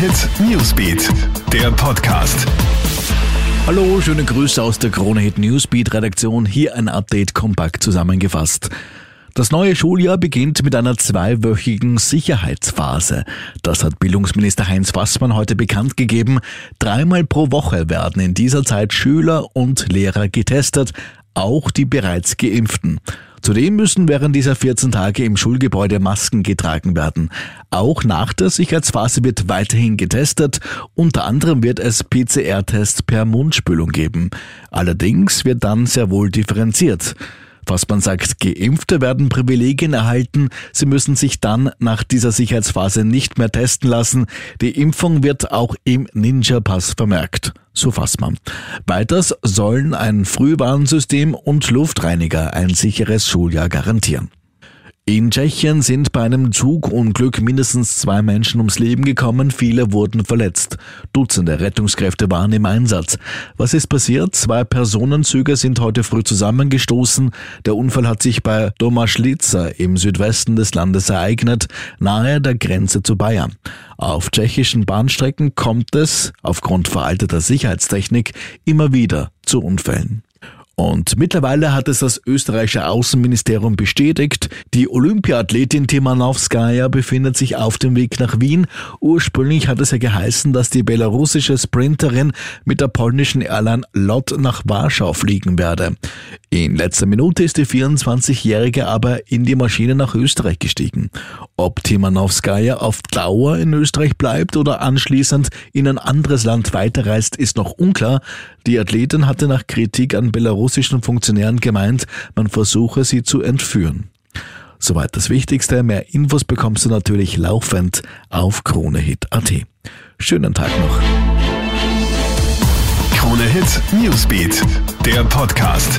Hit Newsbeat, der Podcast. Hallo, schöne Grüße aus der Krone Hit Newsbeat Redaktion. Hier ein Update kompakt zusammengefasst. Das neue Schuljahr beginnt mit einer zweiwöchigen Sicherheitsphase. Das hat Bildungsminister Heinz Fassmann heute bekannt gegeben. Dreimal pro Woche werden in dieser Zeit Schüler und Lehrer getestet, auch die bereits geimpften. Zudem müssen während dieser 14 Tage im Schulgebäude Masken getragen werden. Auch nach der Sicherheitsphase wird weiterhin getestet. Unter anderem wird es PCR-Tests per Mundspülung geben. Allerdings wird dann sehr wohl differenziert. Was man sagt, Geimpfte werden Privilegien erhalten. Sie müssen sich dann nach dieser Sicherheitsphase nicht mehr testen lassen. Die Impfung wird auch im Ninja-Pass vermerkt. So fasst man. Weiters sollen ein Frühwarnsystem und Luftreiniger ein sicheres Schuljahr garantieren. In Tschechien sind bei einem Zugunglück mindestens zwei Menschen ums Leben gekommen, viele wurden verletzt. Dutzende Rettungskräfte waren im Einsatz. Was ist passiert? Zwei Personenzüge sind heute früh zusammengestoßen. Der Unfall hat sich bei Domaschlica im Südwesten des Landes ereignet, nahe der Grenze zu Bayern. Auf tschechischen Bahnstrecken kommt es, aufgrund veralteter Sicherheitstechnik, immer wieder zu Unfällen. Und mittlerweile hat es das österreichische Außenministerium bestätigt, die Olympiathletin Timanowskaja befindet sich auf dem Weg nach Wien. Ursprünglich hat es ja geheißen, dass die belarussische Sprinterin mit der polnischen Airline LOT nach Warschau fliegen werde. In letzter Minute ist die 24-Jährige aber in die Maschine nach Österreich gestiegen. Ob Timanowskaja auf Dauer in Österreich bleibt oder anschließend in ein anderes Land weiterreist, ist noch unklar. Die Athletin hatte nach Kritik an belarussischen Funktionären gemeint, man versuche sie zu entführen. Soweit das Wichtigste. Mehr Infos bekommst du natürlich laufend auf KroneHit.at. Schönen Tag noch. Krone Hit Newsbeat, der Podcast.